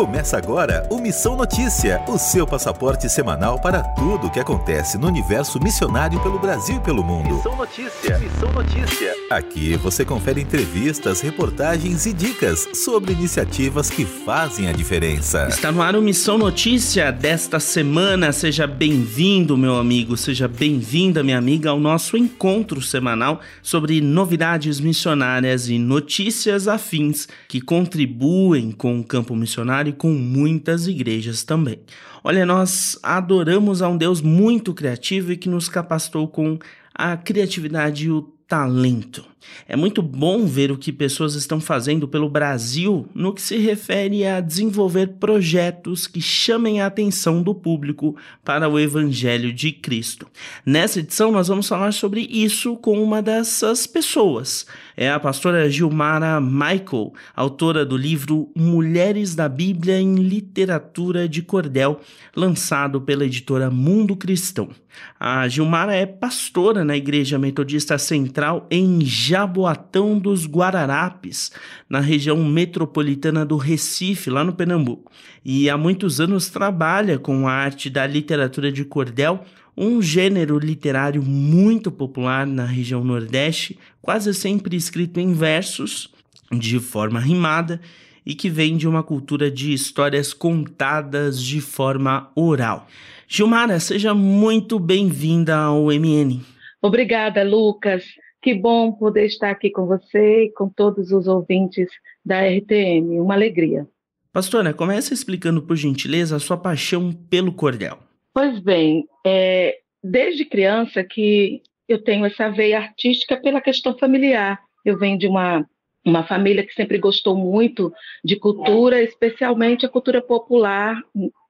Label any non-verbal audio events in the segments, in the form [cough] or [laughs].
Começa agora o Missão Notícia, o seu passaporte semanal para tudo o que acontece no universo missionário pelo Brasil e pelo mundo. Missão Notícia, Missão Notícia. Aqui você confere entrevistas, reportagens e dicas sobre iniciativas que fazem a diferença. Está no ar o Missão Notícia desta semana. Seja bem-vindo, meu amigo, seja bem-vinda, minha amiga, ao nosso encontro semanal sobre novidades missionárias e notícias afins que contribuem com o campo missionário e com muitas igrejas também. Olha, nós adoramos a um Deus muito criativo e que nos capacitou com a criatividade e o talento. É muito bom ver o que pessoas estão fazendo pelo Brasil no que se refere a desenvolver projetos que chamem a atenção do público para o Evangelho de Cristo. Nessa edição, nós vamos falar sobre isso com uma dessas pessoas. É a pastora Gilmara Michael, autora do livro Mulheres da Bíblia em Literatura de Cordel, lançado pela editora Mundo Cristão. A Gilmara é pastora na Igreja Metodista Central em Jaboatão dos Guararapes, na região metropolitana do Recife, lá no Pernambuco. E há muitos anos trabalha com a arte da literatura de cordel, um gênero literário muito popular na região Nordeste, quase sempre escrito em versos, de forma rimada, e que vem de uma cultura de histórias contadas de forma oral. Gilmara, seja muito bem-vinda ao MN. Obrigada, Lucas. Que bom poder estar aqui com você e com todos os ouvintes da RTM. Uma alegria. Pastora, comece explicando, por gentileza, a sua paixão pelo cordel. Pois bem, é, desde criança que eu tenho essa veia artística pela questão familiar. Eu venho de uma uma família que sempre gostou muito de cultura, especialmente a cultura popular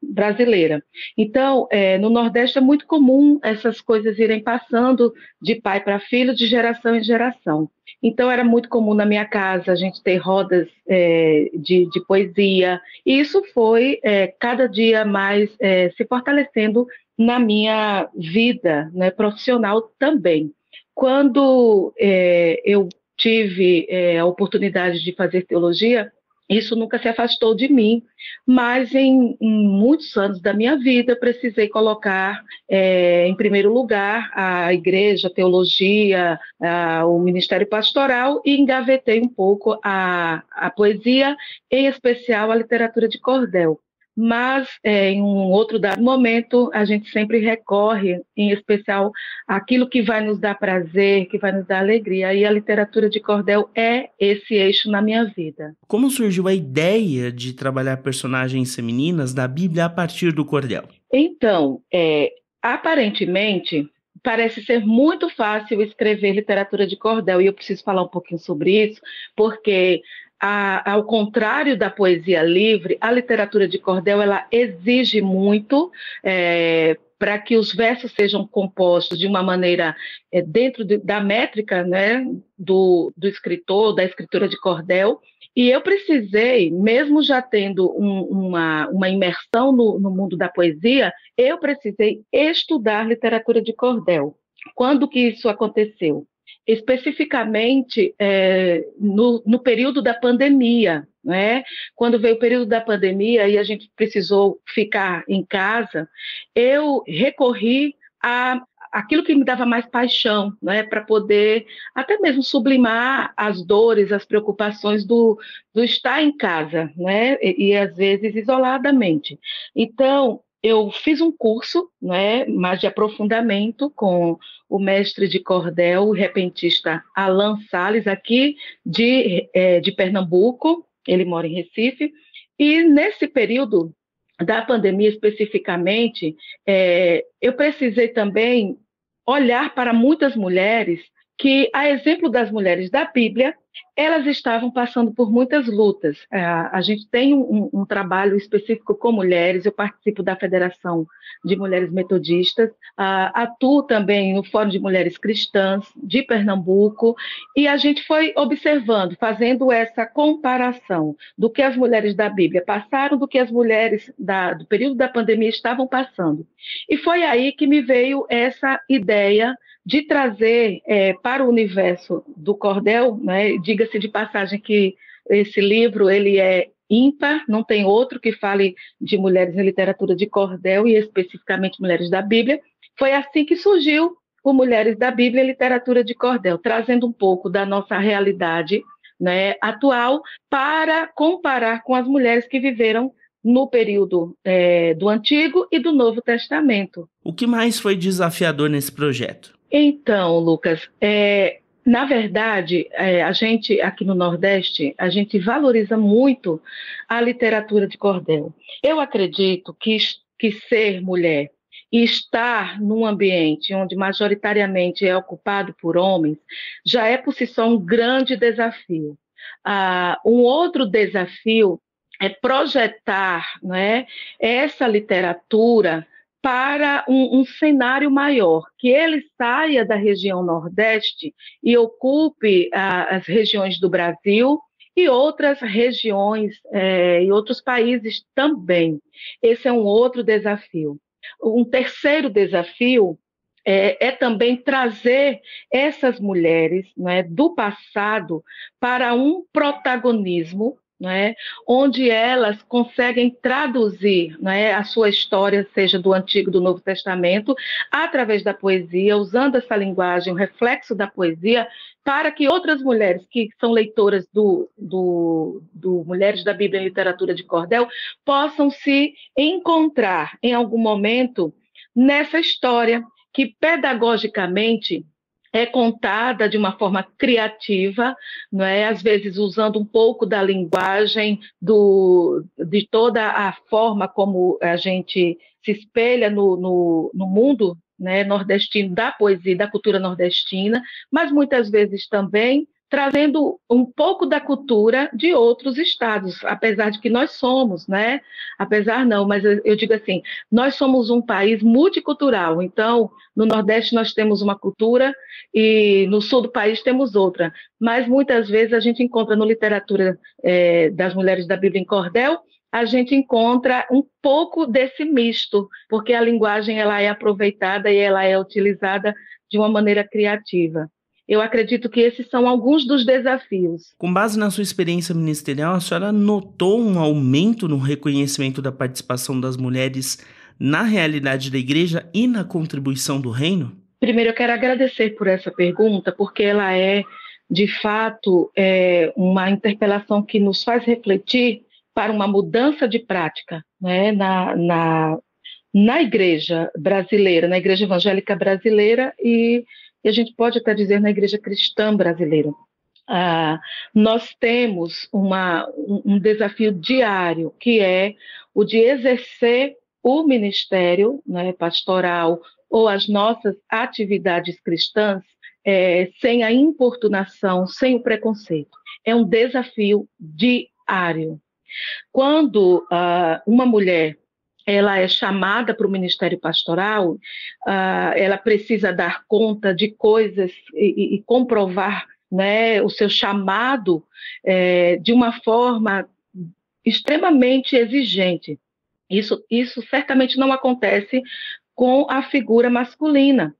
brasileira. Então, é, no Nordeste é muito comum essas coisas irem passando de pai para filho, de geração em geração. Então, era muito comum na minha casa a gente ter rodas é, de, de, poesia, e isso foi é, cada dia mais é, se fortalecendo na minha vida né, profissional também. Quando é, eu tive é, a oportunidade de fazer teologia, isso nunca se afastou de mim, mas em, em muitos anos da minha vida precisei colocar é, em primeiro lugar a igreja, a teologia, a, o ministério pastoral e engavetei um pouco a, a poesia, em especial a literatura de cordel mas é, em um outro dado momento a gente sempre recorre, em especial, àquilo que vai nos dar prazer, que vai nos dar alegria. E a literatura de cordel é esse eixo na minha vida. Como surgiu a ideia de trabalhar personagens femininas da Bíblia a partir do cordel? Então, é, aparentemente, parece ser muito fácil escrever literatura de cordel, e eu preciso falar um pouquinho sobre isso, porque a, ao contrário da poesia livre, a literatura de cordel ela exige muito é, para que os versos sejam compostos de uma maneira é, dentro de, da métrica né, do, do escritor, da escritura de cordel. E eu precisei, mesmo já tendo um, uma, uma imersão no, no mundo da poesia, eu precisei estudar literatura de cordel. Quando que isso aconteceu? Especificamente é, no, no, período da pandemia. Né? Quando veio o período da pandemia e a gente precisou ficar em casa, eu recorri a aquilo que me dava mais paixão, né, para poder até mesmo sublimar as dores, as preocupações do, do estar em casa, né, e, e às vezes isoladamente. Então, eu fiz um curso, né, mais de aprofundamento com o mestre de cordel, o repentista Alan Sales, aqui de, é, de Pernambuco, ele mora em Recife, e nesse período da pandemia especificamente, é, eu precisei também olhar para muitas mulheres que, a exemplo das mulheres da Bíblia, elas estavam passando por muitas lutas. É, a gente tem um, um, trabalho específico com mulheres, eu participo da Federação de Mulheres Metodistas, atuo também no Fórum de Mulheres Cristãs de Pernambuco, e a gente foi observando, fazendo essa comparação do que as mulheres da Bíblia passaram, do que as mulheres da, do período da pandemia estavam passando. E foi aí que me veio essa ideia de trazer é, para o universo do cordel, né, diga-se de passagem que esse livro ele é ímpar, não tem outro que fale de mulheres em literatura de cordel e especificamente mulheres da Bíblia. Foi assim que surgiu o Mulheres da Bíblia em Literatura de Cordel, trazendo um pouco da nossa realidade né, atual para comparar com as mulheres que viveram no período é, do Antigo e do Novo Testamento. O que mais foi desafiador nesse projeto? Então, Lucas, é, na verdade, é, a gente aqui no Nordeste, a gente valoriza muito a literatura de cordel. Eu acredito que, que ser mulher e estar num ambiente onde majoritariamente é ocupado por homens já é por si só um grande desafio. Ah, um outro desafio é projetar né, essa literatura para um, um, cenário maior, que ele saia da região Nordeste e ocupe ah, as regiões do Brasil e outras regiões é, e outros países também. Esse é um outro desafio. Um terceiro desafio é, é, também trazer essas mulheres né, do passado para um protagonismo né, onde elas conseguem traduzir né, a sua história, seja do Antigo do Novo Testamento, através da poesia, usando essa linguagem, o reflexo da poesia, para que outras mulheres que são leitoras do, do, do Mulheres da Bíblia em Literatura de Cordel possam se encontrar em algum momento nessa história que pedagogicamente é contada de uma forma criativa, não é? Às vezes usando um pouco da linguagem do, de toda a forma como a gente se espelha no, no, no mundo né, nordestino da poesia, da cultura nordestina, mas muitas vezes também trazendo um pouco da cultura de outros estados, apesar de que nós somos, né? Apesar não, mas eu digo assim, nós somos um país multicultural. Então, no Nordeste nós temos uma cultura e no sul do país temos outra. Mas muitas vezes a gente encontra no literatura é, das mulheres da Bíblia em cordel a gente encontra um pouco desse misto, porque a linguagem ela é aproveitada e ela é utilizada de uma maneira criativa. Eu acredito que esses são alguns dos desafios. Com base na sua experiência ministerial, a senhora notou um aumento no reconhecimento da participação das mulheres na realidade da igreja e na contribuição do reino? Primeiro, eu quero agradecer por essa pergunta, porque ela é, de fato, é uma interpelação que nos faz refletir para uma mudança de prática né, na, na, na igreja brasileira, na igreja evangélica brasileira e e a gente pode até dizer na igreja cristã brasileira. Ah, nós temos uma, um, desafio diário, que é o de exercer o ministério né, pastoral ou as nossas atividades cristãs é, sem a importunação, sem o preconceito. É um desafio diário. Quando ah, uma mulher ela é chamada para o ministério pastoral, uh, ela precisa dar conta de coisas e, e comprovar né, o seu chamado é, de uma forma extremamente exigente. Isso, isso certamente não acontece com a figura masculina.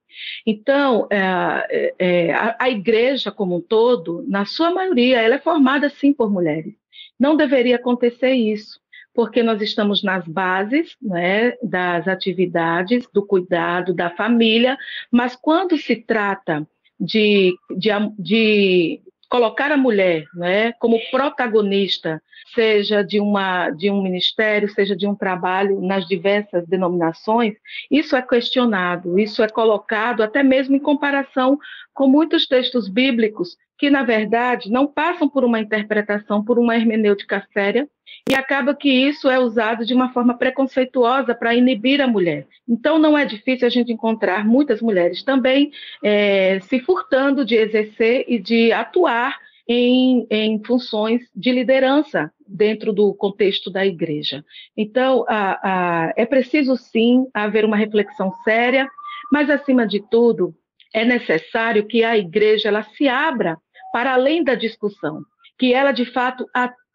Então, é, é, a, a, igreja como um todo, na sua maioria, ela é formada sim por mulheres. Não deveria acontecer isso porque nós estamos nas bases né, das atividades, do cuidado da família, mas quando se trata de, de, de colocar a mulher né, como protagonista, seja de, uma, de um ministério, seja de um trabalho nas diversas denominações, isso é questionado, isso é colocado até mesmo em comparação com muitos textos bíblicos que, na verdade, não passam por uma interpretação, por uma hermenêutica séria, e acaba que isso é usado de uma forma preconceituosa para inibir a mulher. Então, não é difícil a gente encontrar muitas mulheres também é, se furtando de exercer e de atuar em, em, funções de liderança dentro do contexto da igreja. Então, a, a, é preciso sim haver uma reflexão séria, mas acima de tudo, é necessário que a igreja ela se abra para além da discussão, que ela de fato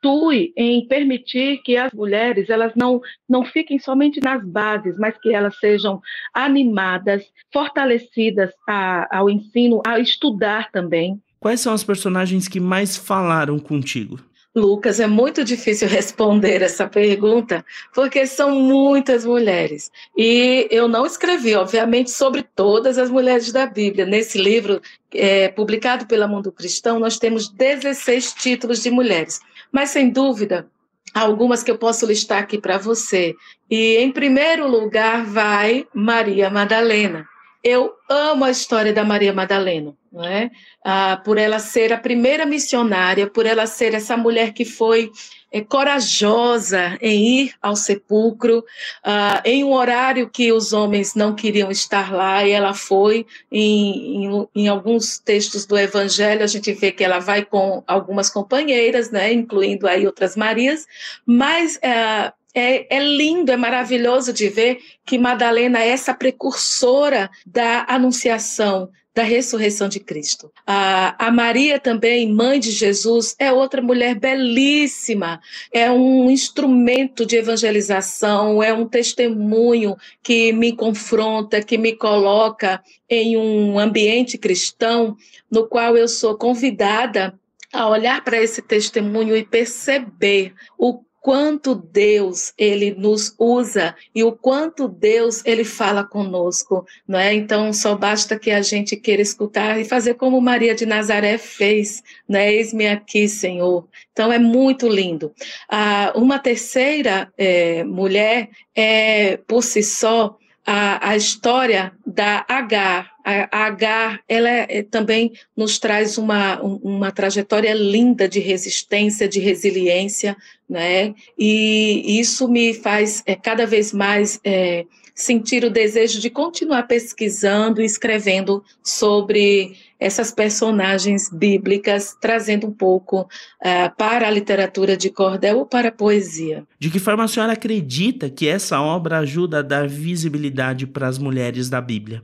atue em permitir que as mulheres elas não, não fiquem somente nas bases, mas que elas sejam animadas, fortalecidas a, ao ensino, a estudar também. Quais são as personagens que mais falaram contigo? Lucas, é muito difícil [laughs] responder essa pergunta, porque são muitas mulheres. E eu não escrevi, obviamente, sobre todas as mulheres da Bíblia. Nesse livro, é, publicado pela Mundo Cristão, nós temos 16 títulos de mulheres. Mas, sem dúvida, algumas que eu posso listar aqui para você. E, em primeiro lugar, vai Maria Madalena. Eu amo a história da Maria Madalena não é? Ah, por ela ser a primeira missionária, por ela ser essa mulher que foi é, corajosa em ir ao sepulcro, ah, em um horário que os homens não queriam estar lá, e ela foi. Em, em, em, alguns textos do Evangelho, a gente vê que ela vai com algumas companheiras, né, incluindo aí outras Marias, mas. Ah, é, é, lindo, é maravilhoso de ver que Madalena é essa precursora da anunciação, da ressurreição de Cristo. A, a, Maria também, mãe de Jesus, é outra mulher belíssima, é um instrumento de evangelização, é um testemunho que me confronta, que me coloca em um ambiente cristão no qual eu sou convidada a olhar para esse testemunho e perceber o quanto Deus ele nos usa e o quanto Deus ele fala conosco, não é? Então só basta que a gente queira escutar e fazer como Maria de Nazaré fez, né? Eis-me aqui, Senhor. Então é muito lindo. Ah, uma terceira é, mulher é por si só a, a história da Agar. A, Agar, ela é, também nos traz uma, uma trajetória linda de resistência, de resiliência, né? E isso me faz é, cada vez mais é, sentir o desejo de continuar pesquisando e escrevendo sobre essas personagens bíblicas, trazendo um pouco uh, para a literatura de cordel ou para a poesia. De que forma a senhora acredita que essa obra ajuda a dar visibilidade para as mulheres da Bíblia?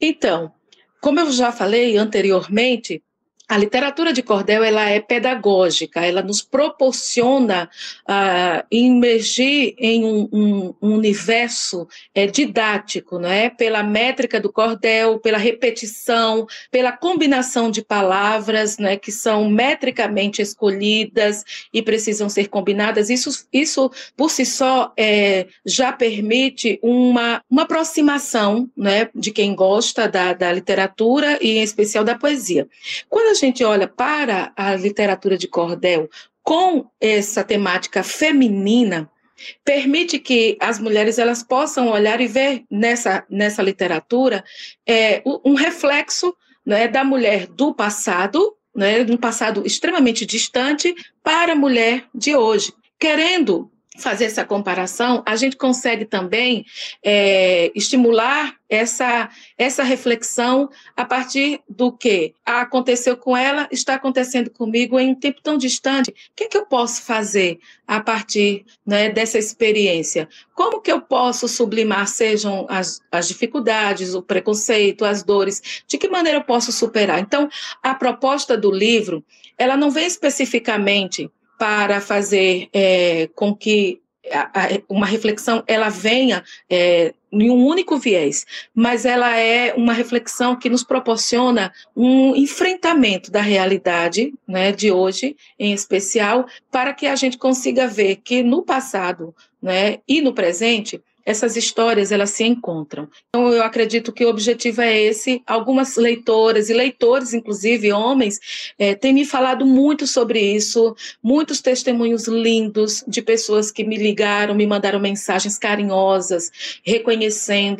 Então, como eu já falei anteriormente, a literatura de cordel ela é pedagógica, ela nos proporciona uh, imergir em um, um, um universo é, didático, não é? Pela métrica do cordel, pela repetição, pela combinação de palavras, né, que são metricamente escolhidas e precisam ser combinadas. Isso, isso por si só é, já permite uma, uma aproximação, né, de quem gosta da, da literatura e em especial da poesia. Quando a gente olha para a literatura de cordel com essa temática feminina, permite que as mulheres elas possam olhar e ver nessa, nessa literatura é, um reflexo né, da mulher do passado, né, um passado extremamente distante, para a mulher de hoje, querendo fazer essa comparação, a gente consegue também é, estimular essa, essa reflexão a partir do que aconteceu com ela, está acontecendo comigo em um tempo tão distante. O que, é que eu posso fazer a partir né, dessa experiência? Como que eu posso sublimar, sejam as, as dificuldades, o preconceito, as dores? De que maneira eu posso superar? Então, a proposta do livro, ela não vem especificamente para fazer é, com que uma reflexão ela venha é, em um único viés, mas ela é uma reflexão que nos proporciona um enfrentamento da realidade né, de hoje, em especial, para que a gente consiga ver que no passado né, e no presente essas histórias elas se encontram. Então eu acredito que o objetivo é esse. Algumas leitoras e leitores, inclusive homens, é, têm me falado muito sobre isso, muitos testemunhos lindos de pessoas que me ligaram, me mandaram mensagens carinhosas, reconhecendo,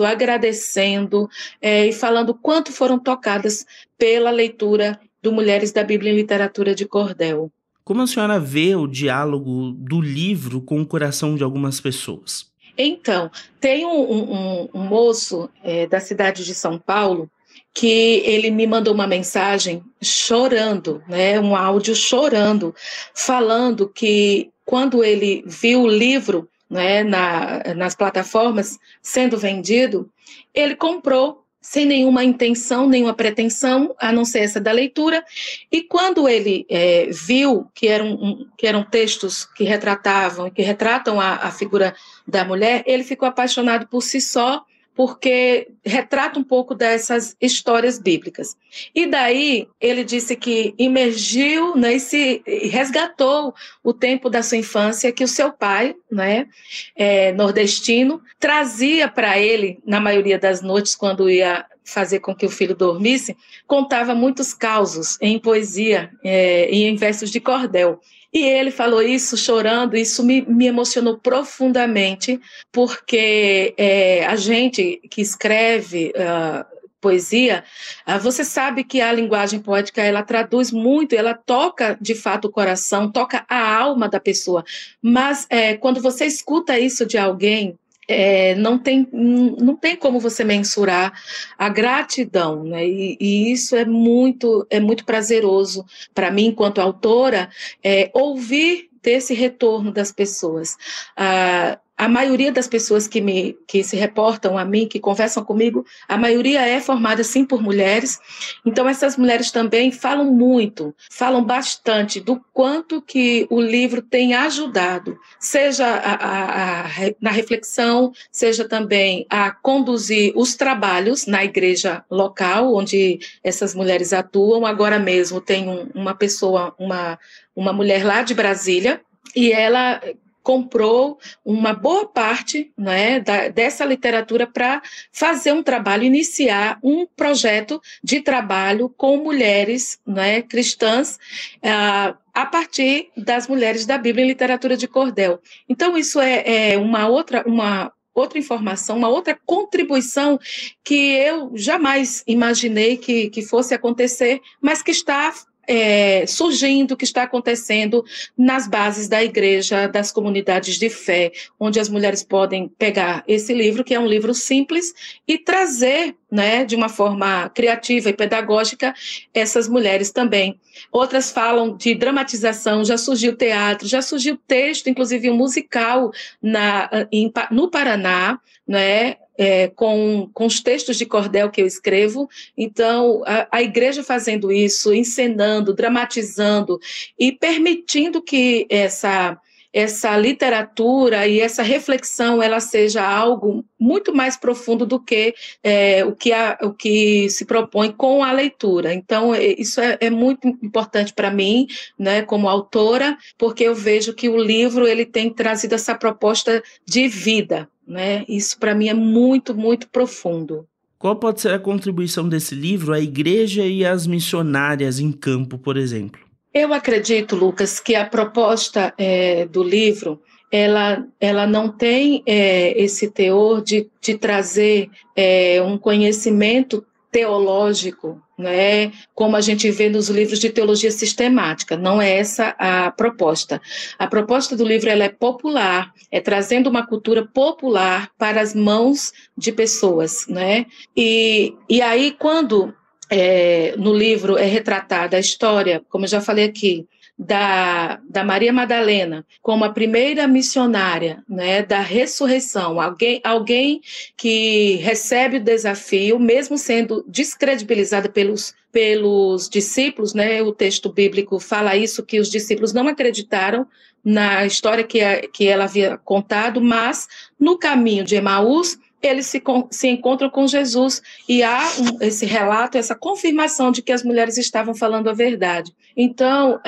agradecendo é, e falando quanto foram tocadas pela leitura do Mulheres da Bíblia em Literatura de Cordel. Como a senhora vê o diálogo do livro com o coração de algumas pessoas? Então, tem um, um, um moço é, da cidade de São Paulo que ele me mandou uma mensagem chorando, né, um áudio chorando, falando que quando ele viu o livro né, na, nas plataformas sendo vendido, ele comprou sem nenhuma intenção, nenhuma pretensão, a não ser essa da leitura. E quando ele é, viu que eram, que eram textos que retratavam, que retratam a, a, figura da mulher, ele ficou apaixonado por si só, porque retrata um pouco dessas histórias bíblicas. E daí ele disse que emergiu né, e se resgatou o tempo da sua infância que o seu pai, né, é, nordestino, trazia para ele, na maioria das noites, quando ia fazer com que o filho dormisse, contava muitos causos em poesia é, e em versos de cordel. E ele falou isso chorando, isso me, me emocionou profundamente, porque é, a gente que escreve uh, poesia, uh, você sabe que a linguagem poética ela traduz muito, ela toca de fato o coração, toca a alma da pessoa. Mas é, quando você escuta isso de alguém, é, não, tem, não tem como você mensurar a gratidão, né? E, e isso é muito, é muito prazeroso para mim, enquanto autora, é, ouvir desse retorno das pessoas. Ah, a maioria das pessoas que, me, que se reportam a mim, que conversam comigo, a maioria é formada sim por mulheres. Então essas mulheres também falam muito, falam bastante do quanto que o livro tem ajudado, seja a, a, a, na reflexão, seja também a conduzir os trabalhos na igreja local onde essas mulheres atuam. Agora mesmo tem um, uma pessoa, uma, uma mulher lá de Brasília, e ela comprou uma boa parte né, da, dessa literatura para fazer um trabalho, iniciar um projeto de trabalho com mulheres né, cristãs uh, a partir das mulheres da Bíblia em literatura de cordel. Então, isso é, é uma outra. Uma, outra informação, uma outra contribuição que eu jamais imaginei que, que fosse acontecer, mas que está é, surgindo, que está acontecendo nas bases da igreja, das comunidades de fé, onde as mulheres podem pegar esse livro, que é um livro simples, e trazer, né, de uma forma criativa e pedagógica, essas mulheres também. Outras falam de dramatização, já surgiu teatro, já surgiu texto, inclusive um musical na, em, no Paraná, né, é, com, com os textos de cordel que eu escrevo. Então, a, a igreja fazendo isso, encenando, dramatizando e permitindo que essa essa literatura e essa reflexão ela seja algo muito mais profundo do que é, o, que a, o que se propõe com a leitura. Então, é, isso é, é muito importante para mim, né, como autora, porque eu vejo que o livro ele tem trazido essa proposta de vida, né? Isso para mim é muito, muito profundo. Qual pode ser a contribuição desse livro à igreja e às missionárias em campo, por exemplo? Eu acredito, Lucas, que a proposta é, do livro ela, ela não tem é, esse teor de, de trazer é, um conhecimento teológico, né, como a gente vê nos livros de teologia sistemática. Não é essa a proposta. A proposta do livro ela é popular, é trazendo uma cultura popular para as mãos de pessoas, né? E, e aí quando é, no livro é retratada a história, como eu já falei aqui, da, da Maria Madalena como a primeira missionária né, da ressurreição, alguém, alguém que recebe o desafio, mesmo sendo descredibilizada pelos, pelos discípulos, né, o texto bíblico fala isso, que os discípulos não acreditaram na história que, a, que ela havia contado, mas no caminho de Emaús, eles se, se encontram com Jesus e há um, esse relato, essa confirmação de que as mulheres estavam falando a verdade. Então,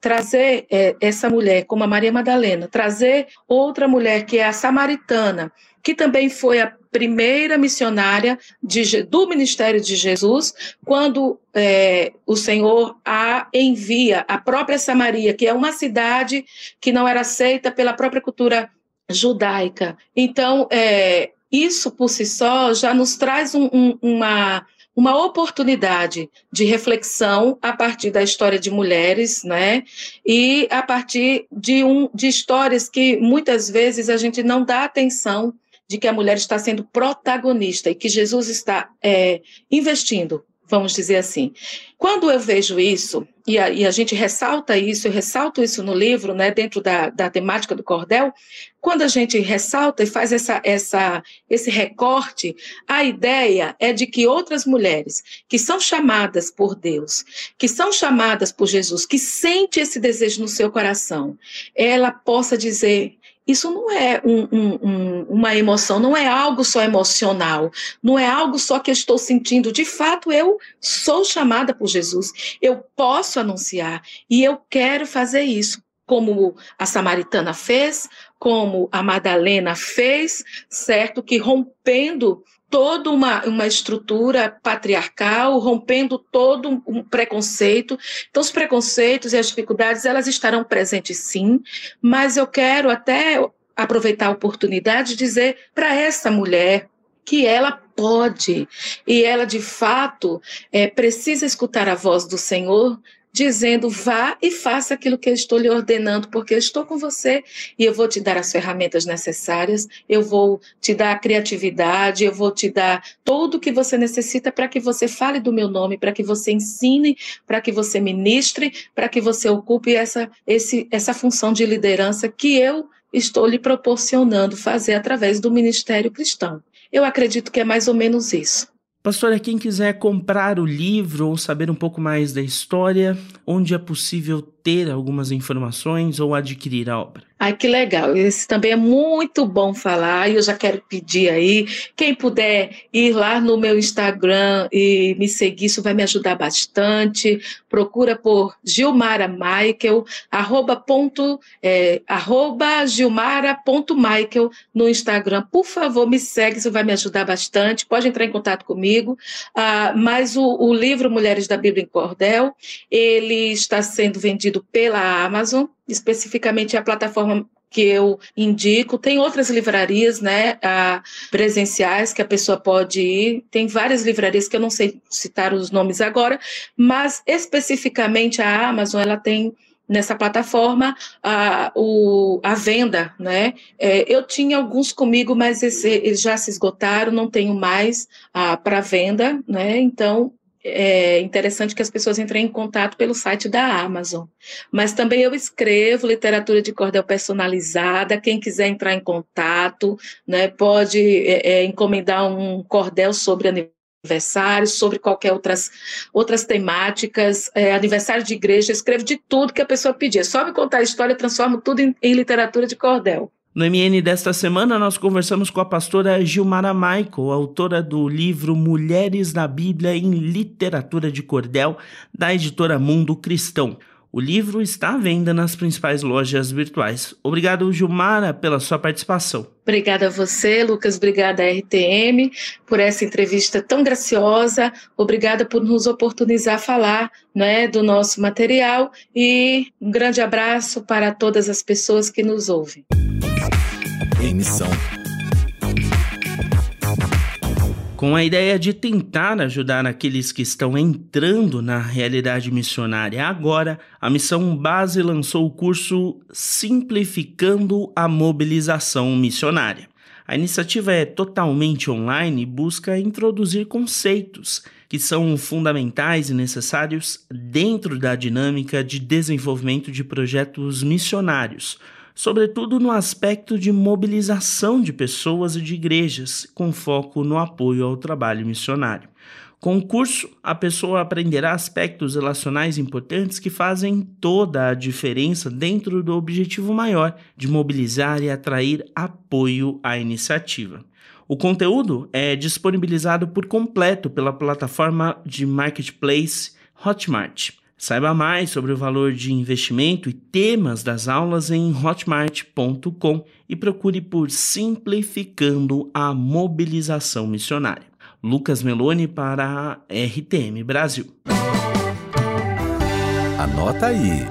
trazer é, essa mulher, como a Maria Madalena, trazer outra mulher que é a samaritana, que também foi a primeira missionária de, do ministério de Jesus, quando é, o Senhor a envia a própria Samaria, que é uma cidade que não era aceita pela própria cultura judaica. Então, é, isso por si só já nos traz um, um, uma, uma oportunidade de reflexão a partir da história de mulheres, né? E a partir de, um, de histórias que muitas vezes a gente não dá atenção de que a mulher está sendo protagonista e que Jesus está é, investindo vamos dizer assim. Quando eu vejo isso, e a, e a, gente ressalta isso, eu ressalto isso no livro, né, dentro da, da temática do cordel, quando a gente ressalta e faz essa, essa, esse recorte, a ideia é de que outras mulheres que são chamadas por Deus, que são chamadas por Jesus, que sente esse desejo no seu coração, ela possa dizer isso não é um, um, uma emoção, não é algo só emocional, não é algo só que eu estou sentindo. De fato, eu sou chamada por Jesus, eu posso anunciar e eu quero fazer isso, como a samaritana fez, como a Madalena fez, certo? Que rompendo toda uma, uma estrutura patriarcal, rompendo todo um preconceito. Então, os preconceitos e as dificuldades, elas estarão presentes sim, mas eu quero até aproveitar a oportunidade de dizer para essa mulher que ela pode e ela de fato é, precisa escutar a voz do Senhor dizendo: vá e faça aquilo que eu estou lhe ordenando, porque eu estou com você e eu vou te dar as ferramentas necessárias, eu vou te dar a criatividade, eu vou te dar tudo o que você necessita para que você fale do meu nome, para que você ensine, para que você ministre, para que você ocupe essa, esse, essa função de liderança que eu estou lhe proporcionando fazer através do ministério cristão. Eu acredito que é mais ou menos isso. Pastora, quem quiser comprar o livro ou saber um pouco mais da história, onde é possível ter algumas informações ou adquirir a obra? Ai, que legal. Isso também é muito bom falar. E eu já quero pedir aí, quem puder ir lá no meu Instagram e me seguir, isso vai me ajudar bastante. Procura por Gilmara Michael, arroba, ponto, é, arroba gilmara.michael no Instagram. Por favor, me segue, isso vai me ajudar bastante. Pode entrar em contato comigo. Ah, mas o, o livro Mulheres da Bíblia em Cordel, ele está sendo vendido pela Amazon especificamente a plataforma que eu indico. Tem outras livrarias, né, presenciais que a pessoa pode ir. Tem várias livrarias que eu não sei citar os nomes agora, mas especificamente a Amazon ela tem nessa plataforma a, o, a venda, né? É, eu tinha alguns comigo, mas eles já se esgotaram, não tenho mais para venda, né? Então é interessante que as pessoas entrem em contato pelo site da Amazon. Mas também eu escrevo literatura de cordel personalizada. Quem quiser entrar em contato, né, pode é, é, encomendar um cordel sobre aniversário, sobre qualquer outras, outras temáticas, é, aniversário de igreja, escrevo de tudo que a pessoa pedir. É só me contar a história, eu transformo tudo em, em literatura de cordel. No MN desta semana, nós conversamos com a pastora Gilmara Michael, autora do livro Mulheres na Bíblia em Literatura de Cordel, da editora Mundo Cristão. O livro está à venda nas principais lojas virtuais. Obrigado, Gilmara, pela sua participação. Obrigada a você, Lucas. Obrigada à RTM por essa entrevista tão graciosa. Obrigada por nos oportunizar falar né, do nosso material. E um grande abraço para todas as pessoas que nos ouvem em missão. Com a ideia de tentar ajudar aqueles que estão entrando na realidade missionária agora, a Missão Base lançou o curso Simplificando a Mobilização Missionária. A iniciativa é totalmente online e busca introduzir conceitos que são fundamentais e necessários dentro da dinâmica de desenvolvimento de projetos missionários sobretudo no aspecto de mobilização de pessoas e de igrejas, com foco no apoio ao trabalho missionário. Com o curso, a pessoa aprenderá aspectos relacionais importantes que fazem toda a diferença dentro do objetivo maior de mobilizar e atrair apoio à iniciativa. O conteúdo é disponibilizado por completo pela plataforma de marketplace Hotmart. Saiba mais sobre o valor de investimento e temas das aulas em hotmart.com e procure por Simplificando a Mobilização Missionária. Lucas Meloni para a RTM Brasil. Anota aí.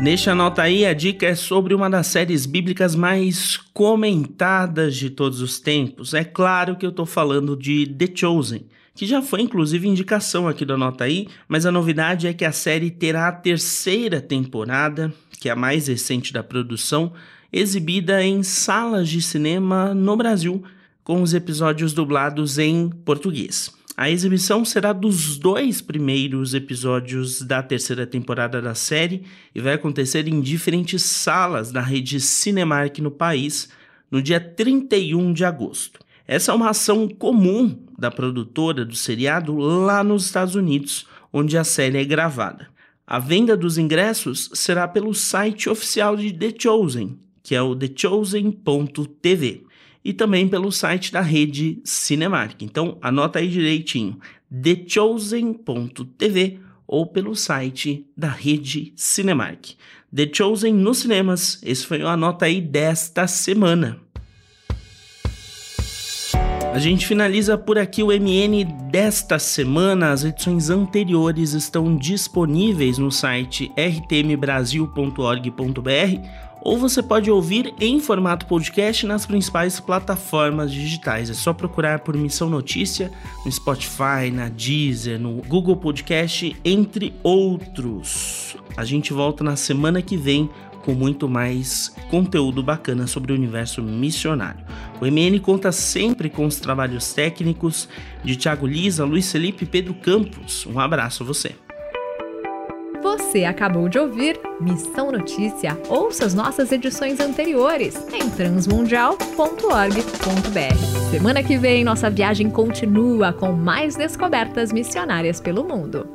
Neste Anota aí, a dica é sobre uma das séries bíblicas mais comentadas de todos os tempos. É claro que eu estou falando de The Chosen que já foi inclusive indicação aqui do Anota aí, mas a novidade é que a série terá a terceira temporada, que é a mais recente da produção, exibida em salas de cinema no Brasil, com os episódios dublados em português. A exibição será dos dois primeiros episódios da terceira temporada da série e vai acontecer em diferentes salas da rede Cinemark no país no dia 31 de agosto. Essa é uma ação comum da produtora do seriado lá nos Estados Unidos, onde a série é gravada. A venda dos ingressos será pelo site oficial de The Chosen, que é o thechosen.tv, e também pelo site da rede Cinemark. Então, anota aí direitinho, thechosen.tv ou pelo site da rede Cinemark. The Chosen nos cinemas, esse foi o Anota aí desta semana. A gente finaliza por aqui o MN desta semana. As edições anteriores estão disponíveis no site rtmbrasil.org.br ou você pode ouvir em formato podcast nas principais plataformas digitais. É só procurar por Missão Notícia no Spotify, na Deezer, no Google Podcast, entre outros. A gente volta na semana que vem com muito mais conteúdo bacana sobre o universo missionário. O MN conta sempre com os trabalhos técnicos de Thiago Lisa, Luiz Felipe e Pedro Campos. Um abraço a você. Você acabou de ouvir Missão Notícia. Ouça as nossas edições anteriores em transmundial.org.br. Semana que vem, nossa viagem continua com mais descobertas missionárias pelo mundo.